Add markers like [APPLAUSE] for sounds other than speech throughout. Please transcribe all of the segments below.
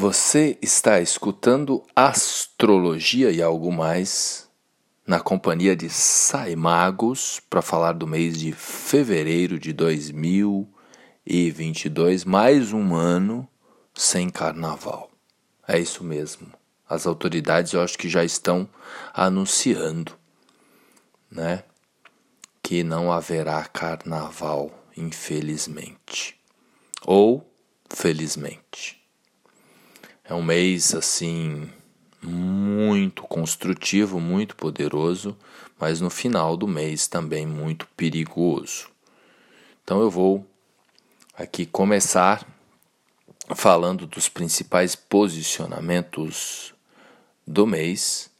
Você está escutando Astrologia e algo mais na companhia de Saimagos para falar do mês de fevereiro de 2022, mais um ano sem carnaval. É isso mesmo. As autoridades eu acho que já estão anunciando, né, que não haverá carnaval, infelizmente. Ou felizmente. É um mês assim muito construtivo, muito poderoso, mas no final do mês também muito perigoso. Então eu vou aqui começar falando dos principais posicionamentos do mês.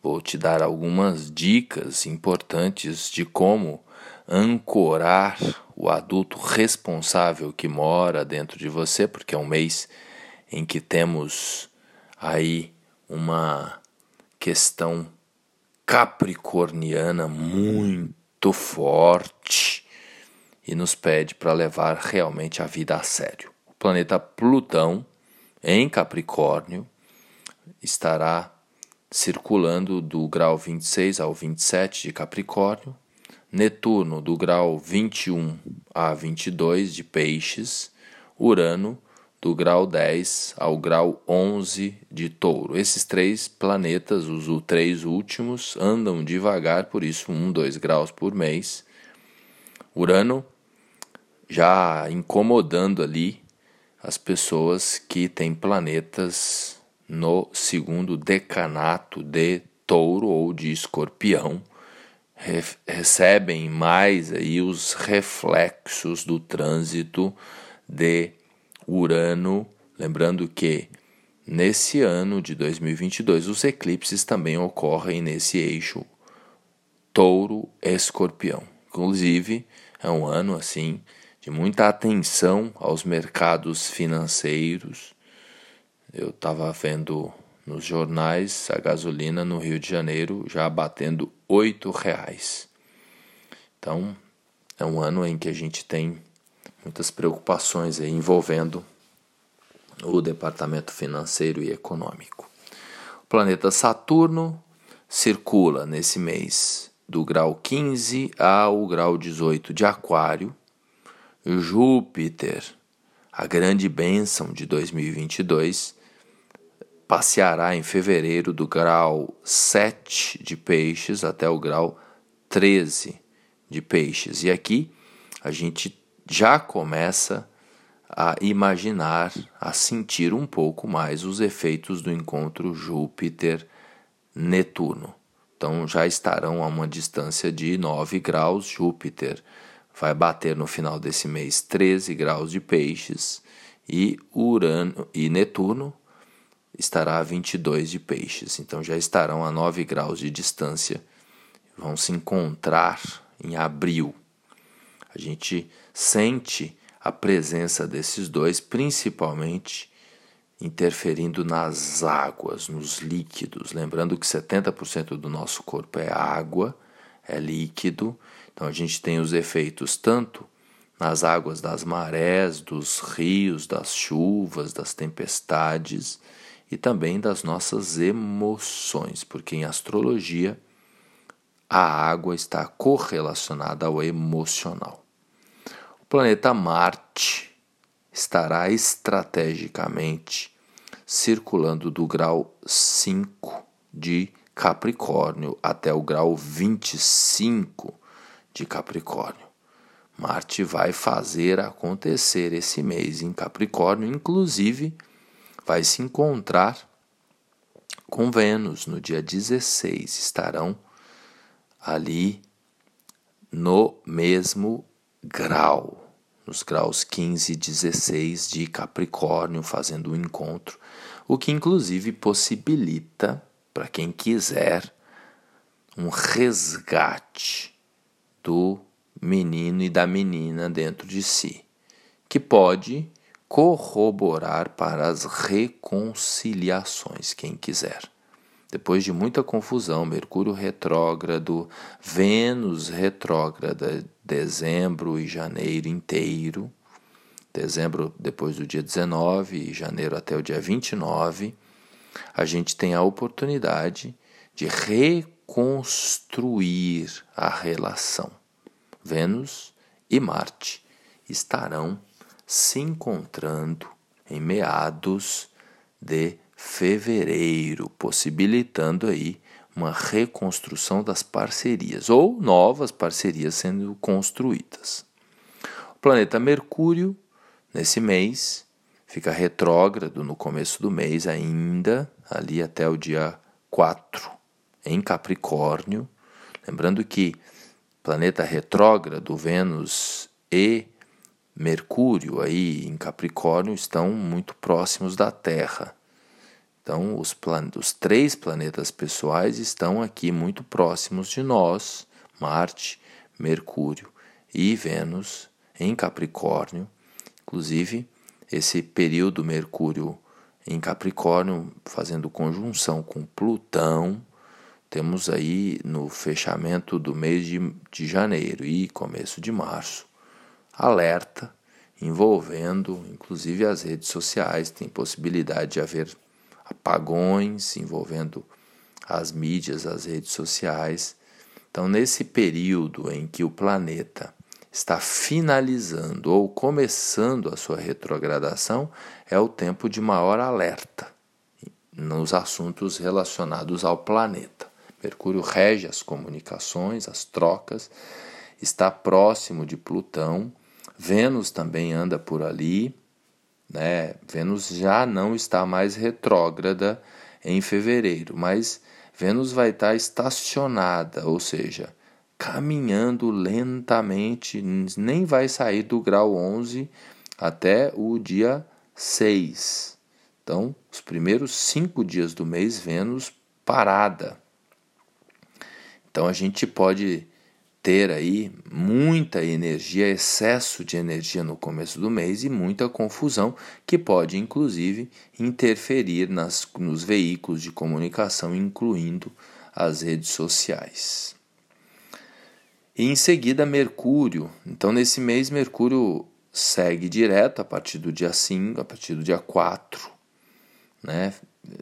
Vou te dar algumas dicas importantes de como ancorar o adulto responsável que mora dentro de você, porque é um mês em que temos aí uma questão capricorniana muito forte e nos pede para levar realmente a vida a sério. O planeta Plutão em Capricórnio estará circulando do grau 26 ao 27 de Capricórnio, Netuno do grau 21 a 22 de Peixes, Urano do grau 10 ao grau 11 de Touro. Esses três planetas, os três últimos, andam devagar, por isso 1, 2 graus por mês. Urano já incomodando ali as pessoas que têm planetas no segundo decanato de Touro ou de Escorpião recebem mais aí os reflexos do trânsito de Urano, lembrando que nesse ano de 2022 os eclipses também ocorrem nesse eixo Touro-Escorpião. Inclusive, é um ano assim de muita atenção aos mercados financeiros. Eu estava vendo nos jornais a gasolina no Rio de Janeiro já batendo oito reais. Então é um ano em que a gente tem muitas preocupações envolvendo o departamento financeiro e econômico. O planeta Saturno circula nesse mês do grau 15 ao grau 18 de Aquário. Júpiter, a grande bênção de 2022, passeará em fevereiro do grau 7 de Peixes até o grau 13 de Peixes. E aqui a gente já começa a imaginar, a sentir um pouco mais os efeitos do encontro Júpiter-Netuno. Então já estarão a uma distância de 9 graus. Júpiter vai bater no final desse mês 13 graus de peixes e Urano e Netuno estará a 22 de peixes. Então já estarão a 9 graus de distância. Vão se encontrar em abril. A gente sente a presença desses dois, principalmente interferindo nas águas, nos líquidos. Lembrando que 70% do nosso corpo é água, é líquido. Então a gente tem os efeitos tanto nas águas das marés, dos rios, das chuvas, das tempestades e também das nossas emoções, porque em astrologia a água está correlacionada ao emocional planeta Marte estará estrategicamente circulando do grau 5 de Capricórnio até o grau 25 de Capricórnio. Marte vai fazer acontecer esse mês em Capricórnio, inclusive vai se encontrar com Vênus no dia 16. Estarão ali no mesmo grau nos graus 15 e 16 de Capricórnio, fazendo um encontro, o que inclusive possibilita, para quem quiser, um resgate do menino e da menina dentro de si, que pode corroborar para as reconciliações, quem quiser. Depois de muita confusão, Mercúrio retrógrado, Vênus retrógrada, dezembro e janeiro inteiro, dezembro depois do dia 19 e janeiro até o dia 29, a gente tem a oportunidade de reconstruir a relação. Vênus e Marte estarão se encontrando em meados de fevereiro, possibilitando aí uma reconstrução das parcerias ou novas parcerias sendo construídas. O planeta Mercúrio, nesse mês, fica retrógrado no começo do mês ainda, ali até o dia 4, em Capricórnio. Lembrando que planeta retrógrado, Vênus e Mercúrio aí em Capricórnio estão muito próximos da Terra. Então, os, os três planetas pessoais estão aqui muito próximos de nós: Marte, Mercúrio e Vênus em Capricórnio. Inclusive, esse período Mercúrio em Capricórnio fazendo conjunção com Plutão, temos aí no fechamento do mês de, de janeiro e começo de março, alerta envolvendo inclusive as redes sociais, tem possibilidade de haver apagões envolvendo as mídias, as redes sociais. Então, nesse período em que o planeta está finalizando ou começando a sua retrogradação, é o tempo de maior alerta nos assuntos relacionados ao planeta. Mercúrio rege as comunicações, as trocas, está próximo de Plutão, Vênus também anda por ali, né? Vênus já não está mais retrógrada em fevereiro, mas Vênus vai estar estacionada, ou seja, caminhando lentamente, nem vai sair do grau 11 até o dia 6. Então, os primeiros cinco dias do mês, Vênus parada. Então, a gente pode ter aí muita energia, excesso de energia no começo do mês e muita confusão que pode inclusive interferir nas, nos veículos de comunicação, incluindo as redes sociais. E em seguida, Mercúrio. Então, nesse mês, Mercúrio segue direto a partir do dia 5, a partir do dia 4, né?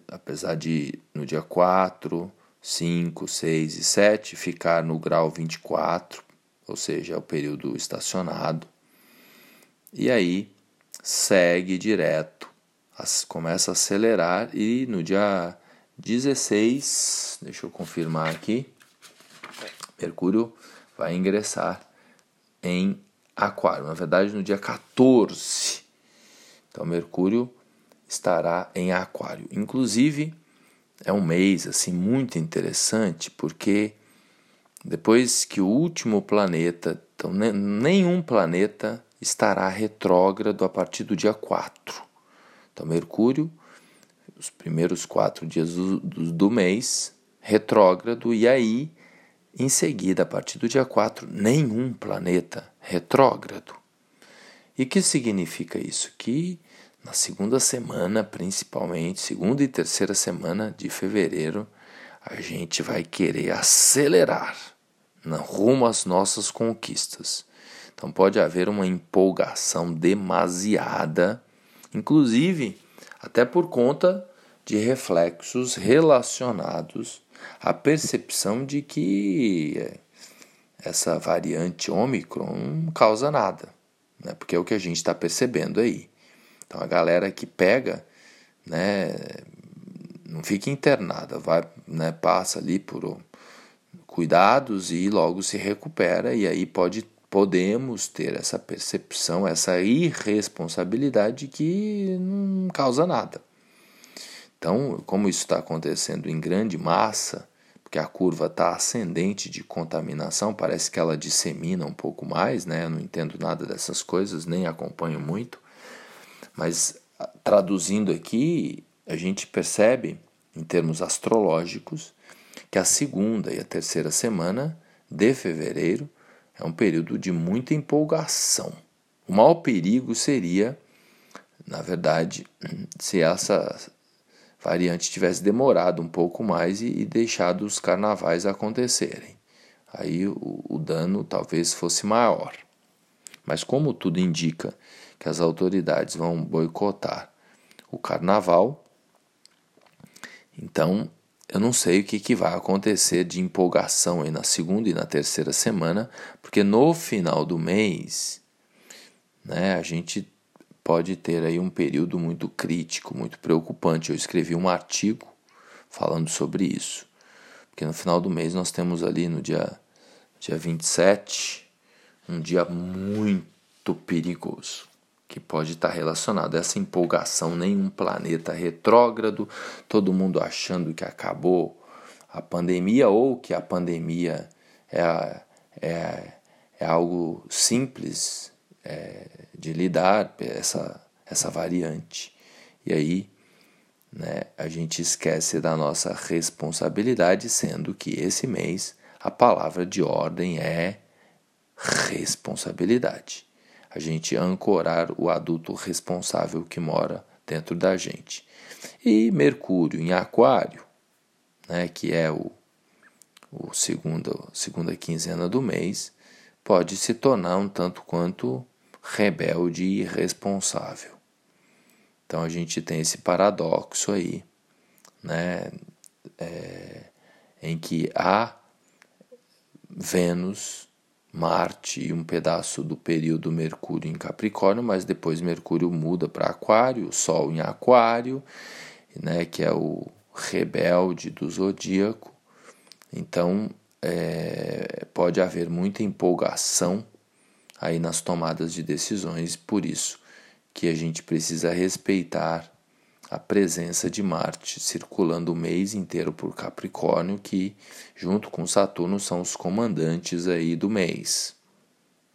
Apesar de no dia 4 5, 6 e 7 ficar no grau 24, ou seja, é o período estacionado. E aí segue direto, começa a acelerar e no dia 16, deixa eu confirmar aqui, Mercúrio vai ingressar em Aquário, na verdade no dia 14. Então Mercúrio estará em Aquário. Inclusive, é um mês assim muito interessante porque depois que o último planeta, então nenhum planeta estará retrógrado a partir do dia 4. Então Mercúrio, os primeiros quatro dias do, do, do mês, retrógrado, e aí, em seguida, a partir do dia 4, nenhum planeta retrógrado. E que significa isso? Que na segunda semana, principalmente, segunda e terceira semana de fevereiro, a gente vai querer acelerar na rumo às nossas conquistas. Então pode haver uma empolgação demasiada, inclusive até por conta de reflexos relacionados à percepção de que essa variante Ômicron não causa nada, né? porque é o que a gente está percebendo aí. Então a galera que pega, né, não fica internada, vai, né, passa ali por cuidados e logo se recupera e aí pode podemos ter essa percepção, essa irresponsabilidade que não causa nada. Então, como isso está acontecendo em grande massa, porque a curva está ascendente de contaminação, parece que ela dissemina um pouco mais, né? Eu não entendo nada dessas coisas, nem acompanho muito. Mas traduzindo aqui, a gente percebe, em termos astrológicos, que a segunda e a terceira semana de fevereiro é um período de muita empolgação. O maior perigo seria, na verdade, [CLEARS THROAT] se essa variante tivesse demorado um pouco mais e, e deixado os carnavais acontecerem. Aí o, o dano talvez fosse maior. Mas como tudo indica que as autoridades vão boicotar o carnaval. Então, eu não sei o que, que vai acontecer de empolgação aí na segunda e na terceira semana, porque no final do mês, né, a gente pode ter aí um período muito crítico, muito preocupante. Eu escrevi um artigo falando sobre isso. Porque no final do mês nós temos ali no dia, dia 27 um dia muito perigoso que pode estar relacionado a essa empolgação, nenhum planeta retrógrado, todo mundo achando que acabou a pandemia ou que a pandemia é, é, é algo simples é, de lidar, essa, essa variante. E aí né, a gente esquece da nossa responsabilidade, sendo que esse mês a palavra de ordem é responsabilidade a gente ancorar o adulto responsável que mora dentro da gente. E Mercúrio em Aquário, né, que é o, o segundo, segunda quinzena do mês, pode se tornar um tanto quanto rebelde e irresponsável. Então a gente tem esse paradoxo aí, né, é, em que há Vênus Marte e um pedaço do período Mercúrio em Capricórnio, mas depois Mercúrio muda para Aquário, Sol em Aquário, né, que é o rebelde do zodíaco. Então é, pode haver muita empolgação aí nas tomadas de decisões, por isso que a gente precisa respeitar a presença de Marte circulando o mês inteiro por Capricórnio, que junto com Saturno são os comandantes aí do mês,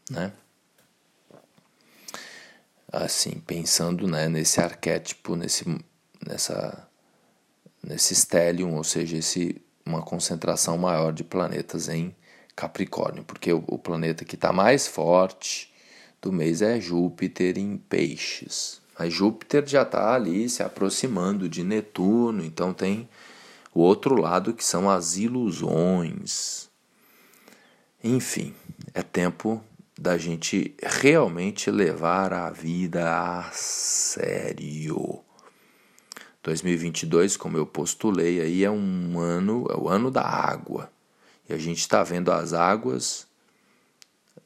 né? Assim, pensando né, nesse arquétipo, nesse, nessa, nesse stellium, ou seja, esse, uma concentração maior de planetas em Capricórnio, porque o, o planeta que está mais forte do mês é Júpiter em Peixes, mas Júpiter já está ali se aproximando de Netuno, então tem o outro lado que são as ilusões. Enfim, é tempo da gente realmente levar a vida a sério. 2022, como eu postulei aí, é um ano, é o ano da água. E a gente está vendo as águas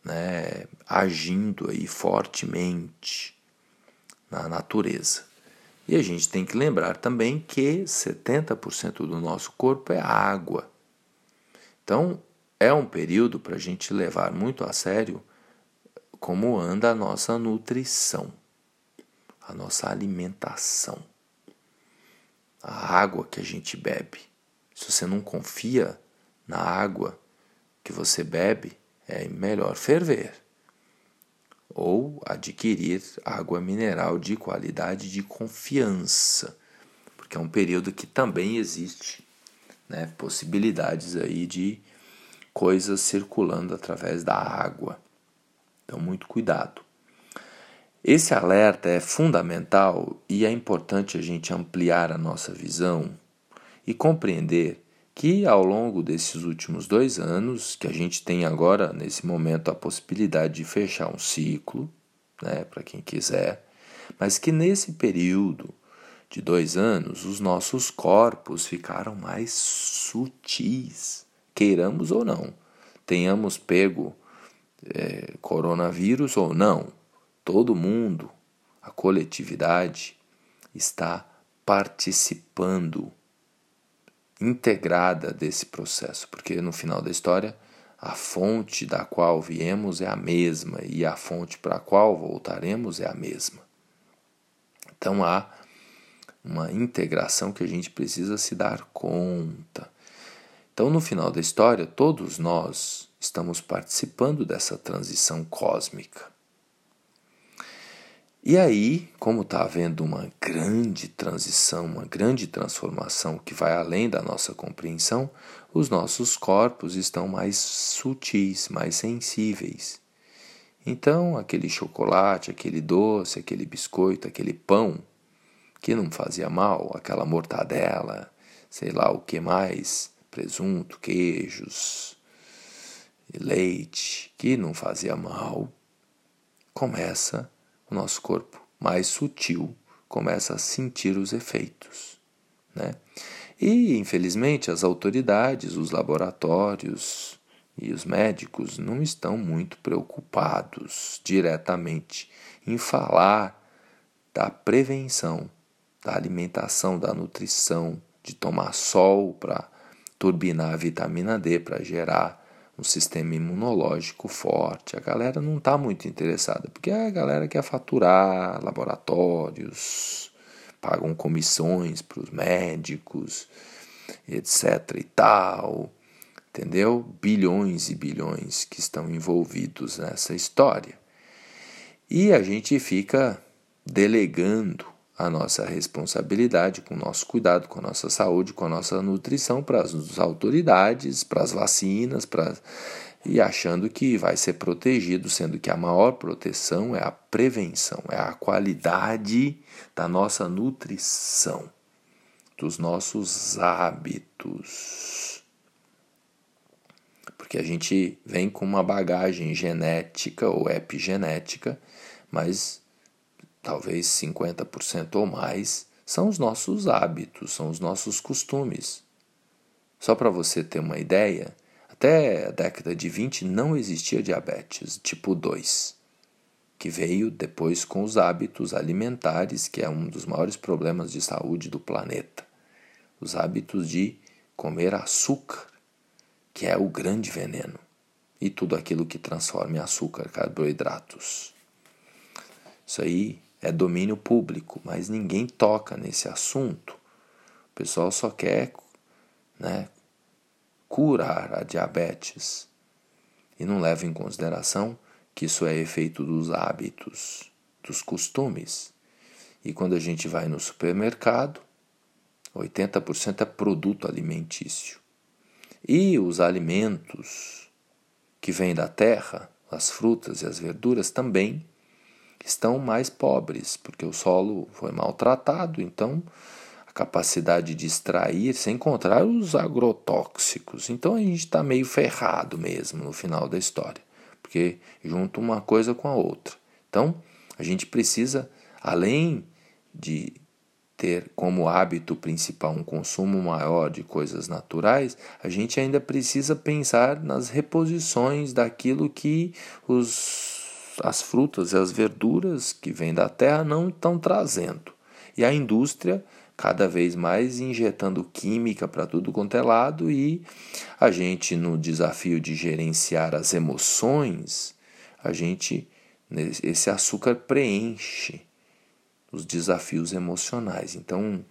né, agindo aí fortemente na natureza. E a gente tem que lembrar também que 70% do nosso corpo é água. Então, é um período para a gente levar muito a sério como anda a nossa nutrição, a nossa alimentação, a água que a gente bebe. Se você não confia na água que você bebe, é melhor ferver ou adquirir água mineral de qualidade de confiança, porque é um período que também existe né, possibilidades aí de coisas circulando através da água. Então, muito cuidado. Esse alerta é fundamental e é importante a gente ampliar a nossa visão e compreender que ao longo desses últimos dois anos, que a gente tem agora, nesse momento, a possibilidade de fechar um ciclo, né, para quem quiser, mas que nesse período de dois anos, os nossos corpos ficaram mais sutis, queiramos ou não, tenhamos pego é, coronavírus ou não, todo mundo, a coletividade, está participando integrada desse processo, porque no final da história a fonte da qual viemos é a mesma e a fonte para a qual voltaremos é a mesma. Então há uma integração que a gente precisa se dar conta. Então, no final da história, todos nós estamos participando dessa transição cósmica. E aí, como está havendo uma grande transição, uma grande transformação que vai além da nossa compreensão, os nossos corpos estão mais sutis, mais sensíveis. Então, aquele chocolate, aquele doce, aquele biscoito, aquele pão que não fazia mal, aquela mortadela, sei lá o que mais, presunto, queijos, leite, que não fazia mal, começa a o nosso corpo mais sutil começa a sentir os efeitos. Né? E, infelizmente, as autoridades, os laboratórios e os médicos não estão muito preocupados diretamente em falar da prevenção, da alimentação, da nutrição, de tomar sol para turbinar a vitamina D para gerar um sistema imunológico forte. A galera não está muito interessada, porque a galera quer faturar laboratórios, pagam comissões para os médicos, etc. e tal. Entendeu? Bilhões e bilhões que estão envolvidos nessa história. E a gente fica delegando a nossa responsabilidade, com o nosso cuidado, com a nossa saúde, com a nossa nutrição para as autoridades, para as vacinas, para e achando que vai ser protegido, sendo que a maior proteção é a prevenção, é a qualidade da nossa nutrição, dos nossos hábitos. Porque a gente vem com uma bagagem genética ou epigenética, mas talvez 50% ou mais, são os nossos hábitos, são os nossos costumes. Só para você ter uma ideia, até a década de 20 não existia diabetes tipo 2, que veio depois com os hábitos alimentares, que é um dos maiores problemas de saúde do planeta. Os hábitos de comer açúcar, que é o grande veneno, e tudo aquilo que transforma em açúcar, carboidratos. Isso aí é domínio público, mas ninguém toca nesse assunto. O pessoal só quer né, curar a diabetes e não leva em consideração que isso é efeito dos hábitos, dos costumes. E quando a gente vai no supermercado, 80% é produto alimentício. E os alimentos que vêm da terra, as frutas e as verduras também estão mais pobres, porque o solo foi maltratado, então a capacidade de extrair, sem encontrar os agrotóxicos. Então a gente está meio ferrado mesmo no final da história, porque junta uma coisa com a outra. Então a gente precisa, além de ter como hábito principal um consumo maior de coisas naturais, a gente ainda precisa pensar nas reposições daquilo que os as frutas e as verduras que vêm da terra não estão trazendo. E a indústria cada vez mais injetando química para tudo quanto é lado e a gente no desafio de gerenciar as emoções, a gente esse açúcar preenche os desafios emocionais. Então,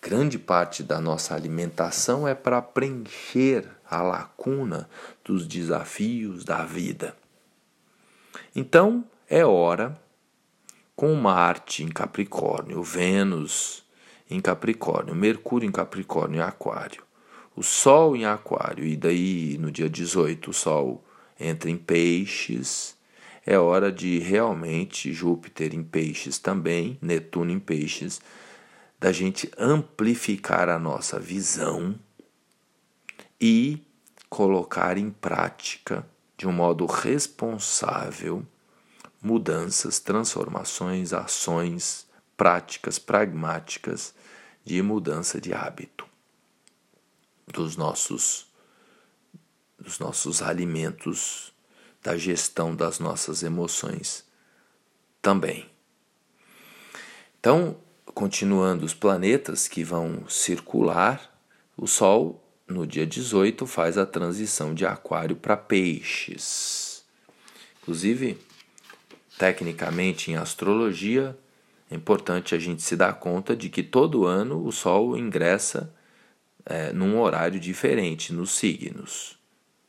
grande parte da nossa alimentação é para preencher a lacuna dos desafios da vida. Então é hora, com Marte em Capricórnio, Vênus em Capricórnio, Mercúrio em Capricórnio e Aquário, o Sol em Aquário, e daí no dia 18 o Sol entra em Peixes. É hora de realmente Júpiter em Peixes também, Netuno em Peixes, da gente amplificar a nossa visão e colocar em prática de um modo responsável mudanças, transformações, ações, práticas pragmáticas de mudança de hábito dos nossos dos nossos alimentos, da gestão das nossas emoções também. Então, continuando os planetas que vão circular, o Sol no dia 18 faz a transição de Aquário para Peixes. Inclusive, tecnicamente em astrologia, é importante a gente se dar conta de que todo ano o Sol ingressa é, num horário diferente nos signos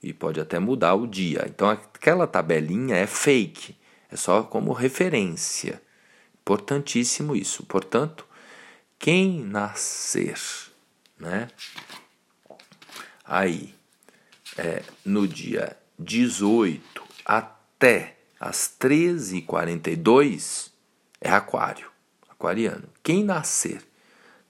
e pode até mudar o dia. Então aquela tabelinha é fake, é só como referência. Importantíssimo isso. Portanto, quem nascer, né? Aí, é, no dia 18 até as 13h42 é aquário, aquariano. Quem nascer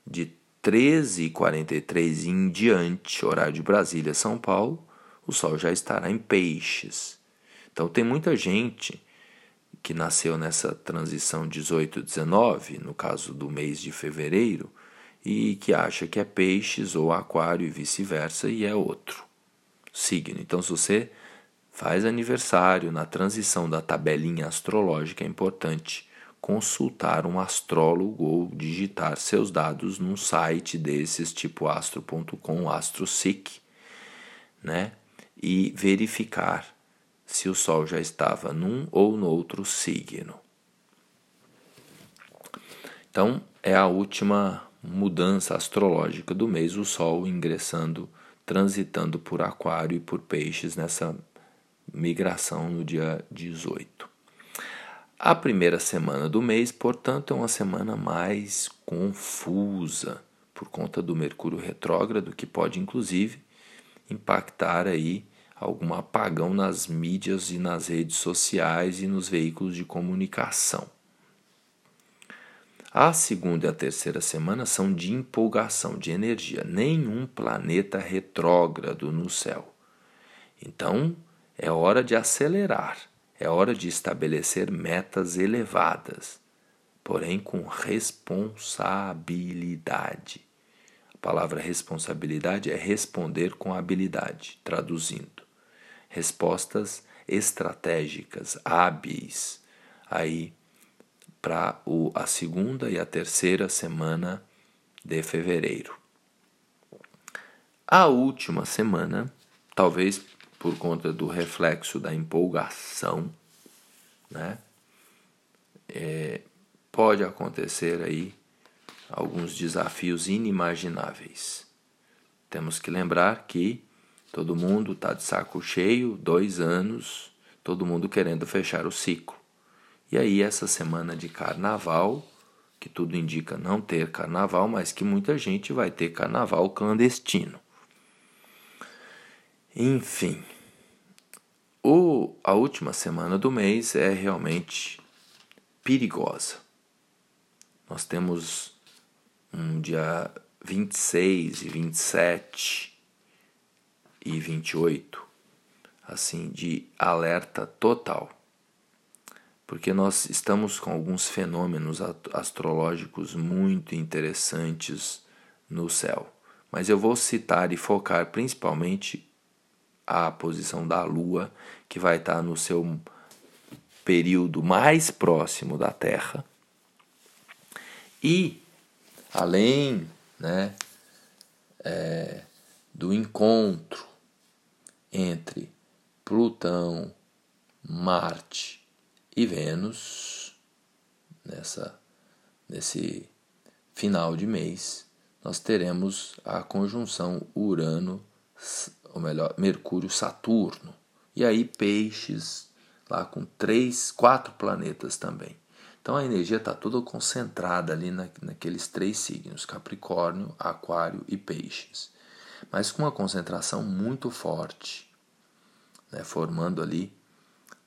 de 13h43 em diante, horário de Brasília, São Paulo, o Sol já estará em peixes. Então tem muita gente que nasceu nessa transição 18-19, no caso do mês de fevereiro, e que acha que é peixes ou aquário e vice-versa, e é outro signo. Então, se você faz aniversário na transição da tabelinha astrológica, é importante consultar um astrólogo ou digitar seus dados num site desses tipo astro.com, AstroSeek, né? E verificar se o Sol já estava num ou no outro signo. Então, é a última mudança astrológica do mês, o Sol ingressando, transitando por Aquário e por Peixes nessa migração no dia 18. A primeira semana do mês, portanto, é uma semana mais confusa por conta do Mercúrio retrógrado, que pode inclusive impactar aí algum apagão nas mídias e nas redes sociais e nos veículos de comunicação. A segunda e a terceira semana são de empolgação, de energia. Nenhum planeta retrógrado no céu. Então, é hora de acelerar é hora de estabelecer metas elevadas, porém com responsabilidade. A palavra responsabilidade é responder com habilidade, traduzindo. Respostas estratégicas, hábeis, aí para a segunda e a terceira semana de fevereiro. A última semana, talvez por conta do reflexo da empolgação, né? É, pode acontecer aí alguns desafios inimagináveis. Temos que lembrar que todo mundo está de saco cheio, dois anos, todo mundo querendo fechar o ciclo. E aí, essa semana de carnaval, que tudo indica não ter carnaval, mas que muita gente vai ter carnaval clandestino. Enfim, o, a última semana do mês é realmente perigosa. Nós temos um dia 26 e 27 e 28, assim, de alerta total. Porque nós estamos com alguns fenômenos astrológicos muito interessantes no céu. Mas eu vou citar e focar principalmente a posição da Lua, que vai estar no seu período mais próximo da Terra. E, além né, é, do encontro entre Plutão, Marte e Vênus, nessa, nesse final de mês, nós teremos a conjunção Urano ou melhor, Mercúrio, Saturno. E aí peixes lá com três, quatro planetas também. Então a energia está toda concentrada ali na, naqueles três signos: Capricórnio, Aquário e Peixes. Mas com uma concentração muito forte, né, formando ali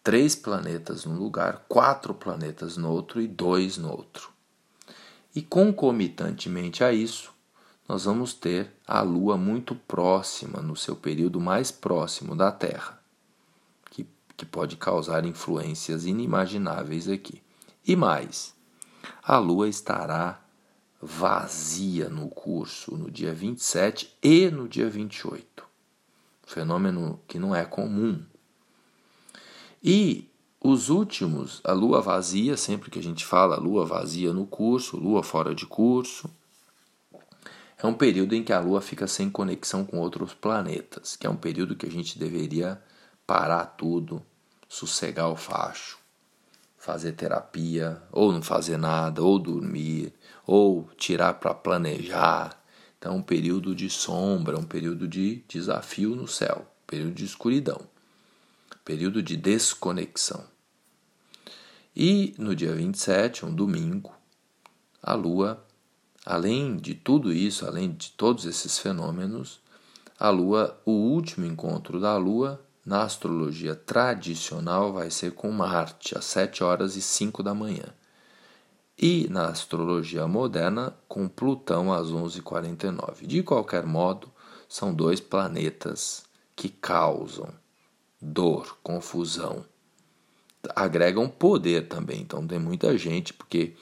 três planetas num lugar, quatro planetas no outro e dois no outro. E concomitantemente a isso, nós vamos ter a Lua muito próxima, no seu período mais próximo da Terra, que, que pode causar influências inimagináveis aqui. E mais, a Lua estará vazia no curso no dia 27 e no dia 28. Fenômeno que não é comum. E os últimos, a lua vazia, sempre que a gente fala lua vazia no curso, lua fora de curso, é um período em que a Lua fica sem conexão com outros planetas, que é um período que a gente deveria parar tudo, sossegar o facho, fazer terapia, ou não fazer nada, ou dormir, ou tirar para planejar. Então, é um período de sombra, um período de desafio no céu, período de escuridão, período de desconexão. E no dia 27, um domingo, a Lua Além de tudo isso, além de todos esses fenômenos, a Lua, o último encontro da Lua na astrologia tradicional vai ser com Marte, às 7 horas e 5 da manhã. E na astrologia moderna, com Plutão às 11h49. De qualquer modo, são dois planetas que causam dor, confusão, agregam poder também. Então tem muita gente, porque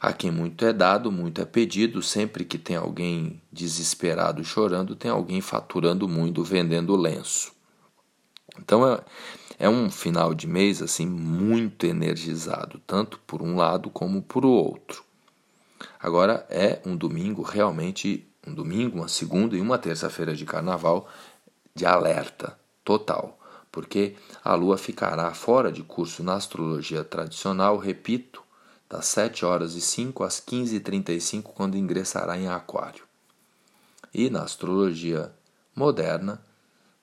a quem muito é dado, muito é pedido. Sempre que tem alguém desesperado chorando, tem alguém faturando muito, vendendo lenço. Então é, é um final de mês assim muito energizado, tanto por um lado como por outro. Agora é um domingo realmente um domingo, uma segunda e uma terça-feira de carnaval de alerta total, porque a lua ficará fora de curso na astrologia tradicional, repito, das 7 horas e 5 às 15 e 35 quando ingressará em aquário. E na astrologia moderna,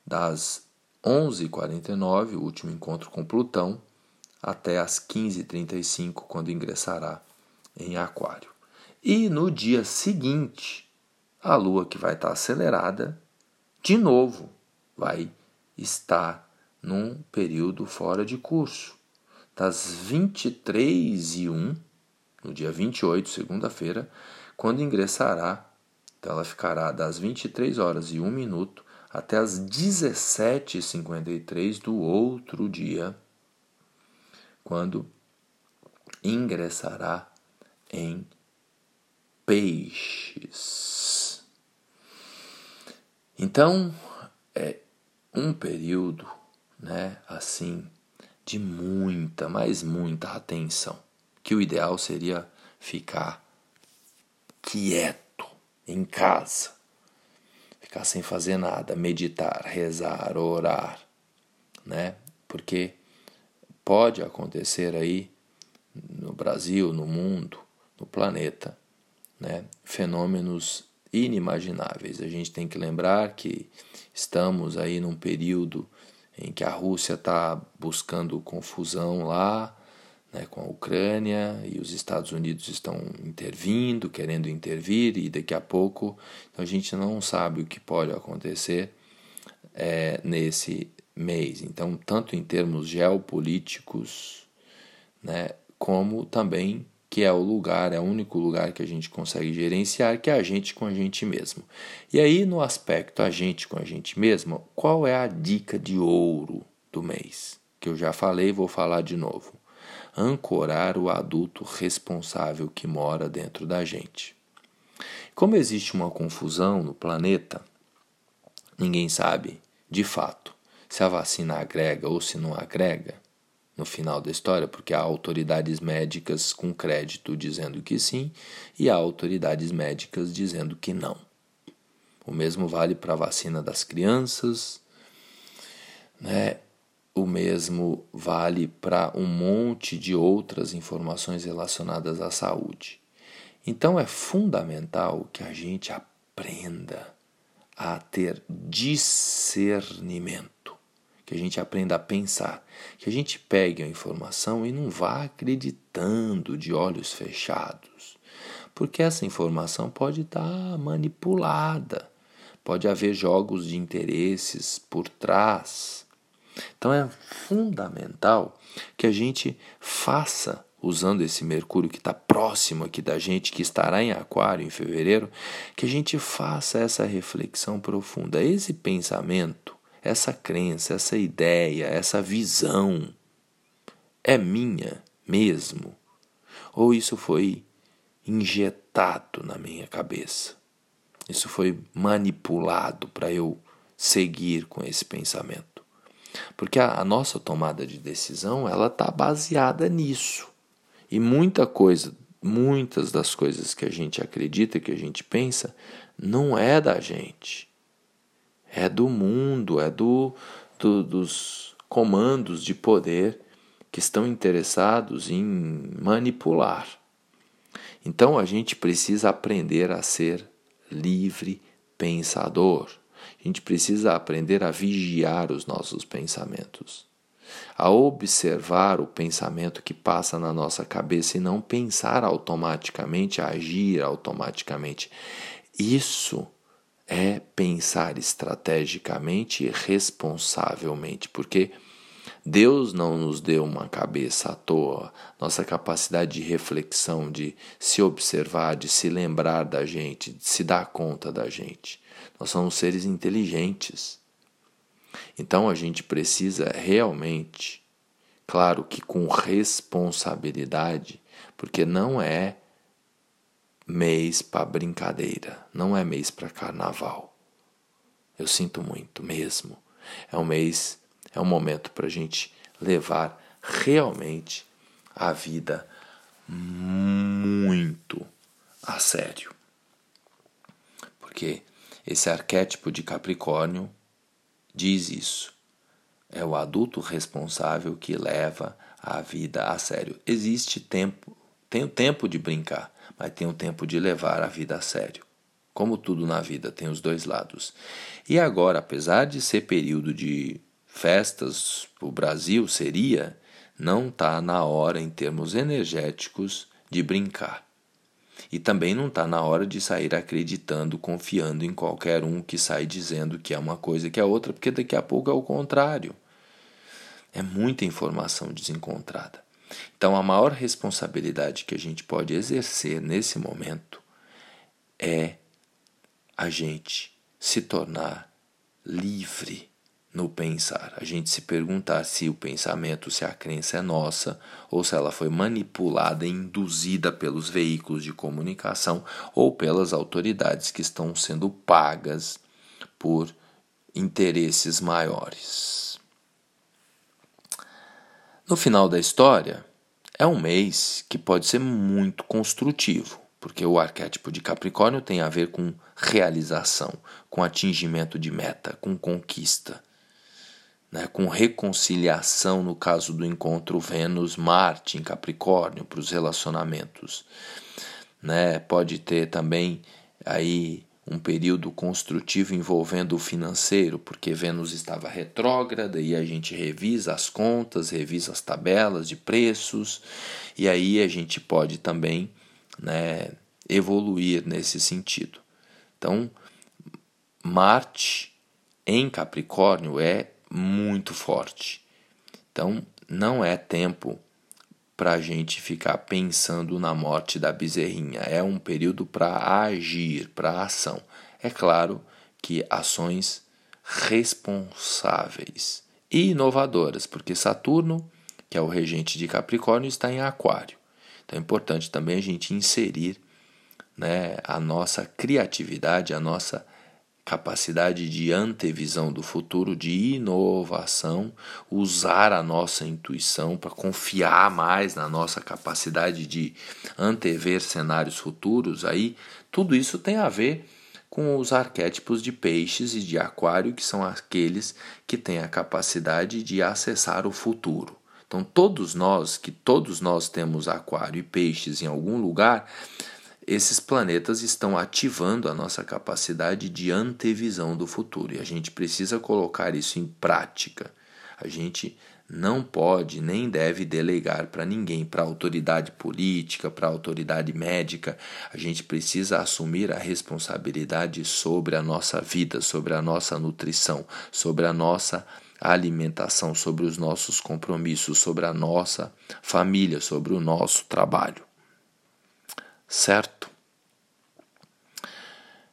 das 11h49, o último encontro com Plutão, até às 15h35, quando ingressará em Aquário. E no dia seguinte, a Lua, que vai estar acelerada, de novo vai estar num período fora de curso. Das 23 e 1, no dia 28, segunda-feira, quando ingressará, então ela ficará das 23 horas e 1 minuto até as 17h53 do outro dia, quando ingressará em peixes. Então, é um período, né, assim, de muita, mas muita atenção, que o ideal seria ficar quieto em casa ficar sem fazer nada, meditar, rezar, orar, né? Porque pode acontecer aí no Brasil, no mundo, no planeta, né? Fenômenos inimagináveis. A gente tem que lembrar que estamos aí num período em que a Rússia está buscando confusão lá, né, com a Ucrânia e os Estados Unidos estão intervindo, querendo intervir, e daqui a pouco então a gente não sabe o que pode acontecer é, nesse mês. Então, tanto em termos geopolíticos, né, como também que é o lugar, é o único lugar que a gente consegue gerenciar, que é a gente com a gente mesmo. E aí, no aspecto a gente com a gente mesmo, qual é a dica de ouro do mês? Que eu já falei, vou falar de novo ancorar o adulto responsável que mora dentro da gente. Como existe uma confusão no planeta, ninguém sabe, de fato, se a vacina agrega ou se não agrega no final da história, porque há autoridades médicas com crédito dizendo que sim e há autoridades médicas dizendo que não. O mesmo vale para a vacina das crianças, né? O mesmo vale para um monte de outras informações relacionadas à saúde. Então é fundamental que a gente aprenda a ter discernimento, que a gente aprenda a pensar, que a gente pegue a informação e não vá acreditando de olhos fechados, porque essa informação pode estar manipulada, pode haver jogos de interesses por trás. Então é fundamental que a gente faça, usando esse Mercúrio que está próximo aqui da gente, que estará em Aquário em fevereiro, que a gente faça essa reflexão profunda, esse pensamento, essa crença, essa ideia, essa visão é minha mesmo? Ou isso foi injetado na minha cabeça? Isso foi manipulado para eu seguir com esse pensamento? Porque a, a nossa tomada de decisão ela está baseada nisso. E muita coisa, muitas das coisas que a gente acredita, que a gente pensa, não é da gente. É do mundo, é do, do dos comandos de poder que estão interessados em manipular. Então a gente precisa aprender a ser livre pensador. A gente precisa aprender a vigiar os nossos pensamentos, a observar o pensamento que passa na nossa cabeça e não pensar automaticamente, agir automaticamente. Isso é pensar estrategicamente e responsavelmente, porque Deus não nos deu uma cabeça à toa. Nossa capacidade de reflexão, de se observar, de se lembrar da gente, de se dar conta da gente. Nós somos seres inteligentes. Então a gente precisa realmente Claro que com responsabilidade, porque não é mês para brincadeira, não é mês para carnaval. Eu sinto muito mesmo. É um mês, é um momento para a gente levar realmente a vida muito a sério. Porque esse arquétipo de Capricórnio diz isso. É o adulto responsável que leva a vida a sério. Existe tempo, tem o tempo de brincar, mas tem o tempo de levar a vida a sério. Como tudo na vida tem os dois lados. E agora, apesar de ser período de festas, o Brasil seria, não está na hora, em termos energéticos, de brincar. E também não está na hora de sair acreditando, confiando em qualquer um que sai dizendo que é uma coisa que é outra, porque daqui a pouco é o contrário. É muita informação desencontrada. Então, a maior responsabilidade que a gente pode exercer nesse momento é a gente se tornar livre no pensar. A gente se perguntar se o pensamento, se a crença é nossa ou se ela foi manipulada e induzida pelos veículos de comunicação ou pelas autoridades que estão sendo pagas por interesses maiores. No final da história, é um mês que pode ser muito construtivo, porque o arquétipo de Capricórnio tem a ver com realização, com atingimento de meta, com conquista né, com reconciliação no caso do encontro Vênus-Marte em Capricórnio para os relacionamentos. Né? Pode ter também aí um período construtivo envolvendo o financeiro, porque Vênus estava retrógrada e a gente revisa as contas, revisa as tabelas de preços, e aí a gente pode também né, evoluir nesse sentido. Então, Marte em Capricórnio é muito forte. Então, não é tempo para a gente ficar pensando na morte da bezerrinha. É um período para agir, para ação. É claro que ações responsáveis e inovadoras, porque Saturno, que é o regente de Capricórnio, está em Aquário. Então é importante também a gente inserir né, a nossa criatividade, a nossa capacidade de antevisão do futuro, de inovação, usar a nossa intuição para confiar mais na nossa capacidade de antever cenários futuros, aí tudo isso tem a ver com os arquétipos de peixes e de aquário, que são aqueles que têm a capacidade de acessar o futuro. Então, todos nós, que todos nós temos aquário e peixes em algum lugar, esses planetas estão ativando a nossa capacidade de antevisão do futuro e a gente precisa colocar isso em prática. A gente não pode nem deve delegar para ninguém, para autoridade política, para autoridade médica. A gente precisa assumir a responsabilidade sobre a nossa vida, sobre a nossa nutrição, sobre a nossa alimentação, sobre os nossos compromissos, sobre a nossa família, sobre o nosso trabalho certo?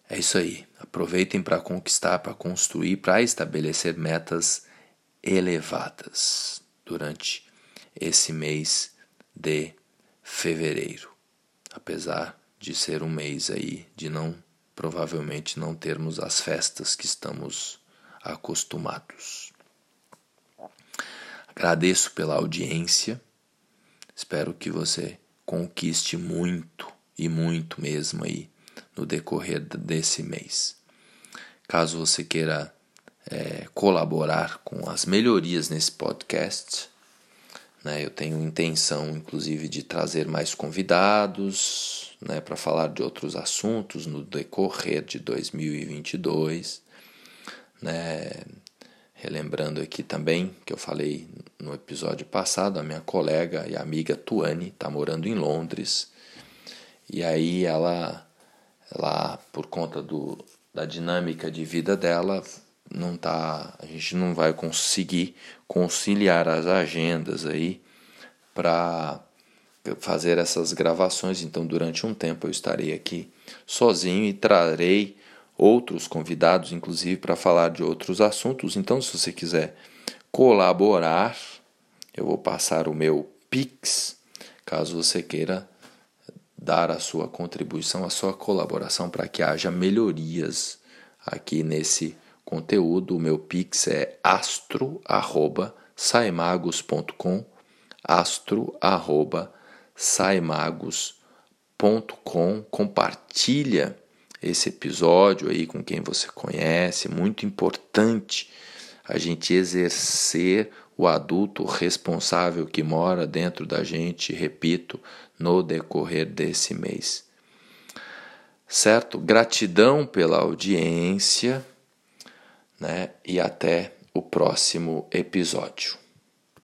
É isso aí. Aproveitem para conquistar, para construir, para estabelecer metas elevadas durante esse mês de fevereiro. Apesar de ser um mês aí de não provavelmente não termos as festas que estamos acostumados. Agradeço pela audiência. Espero que você conquiste muito e muito mesmo aí no decorrer desse mês. Caso você queira é, colaborar com as melhorias nesse podcast, né, eu tenho intenção, inclusive, de trazer mais convidados né, para falar de outros assuntos no decorrer de 2022. Né, relembrando aqui também que eu falei no episódio passado, a minha colega e amiga Tuane está morando em Londres e aí ela, ela por conta do, da dinâmica de vida dela, não tá, a gente não vai conseguir conciliar as agendas aí para fazer essas gravações. Então, durante um tempo eu estarei aqui sozinho e trarei outros convidados, inclusive para falar de outros assuntos. Então, se você quiser colaborar, eu vou passar o meu Pix, caso você queira dar a sua contribuição, a sua colaboração para que haja melhorias aqui nesse conteúdo. O meu Pix é astro@saimagos.com, astro@saimagos.com. Compartilha esse episódio aí com quem você conhece, muito importante a gente exercer o adulto responsável que mora dentro da gente, repito, no decorrer desse mês. Certo? Gratidão pela audiência, né? E até o próximo episódio.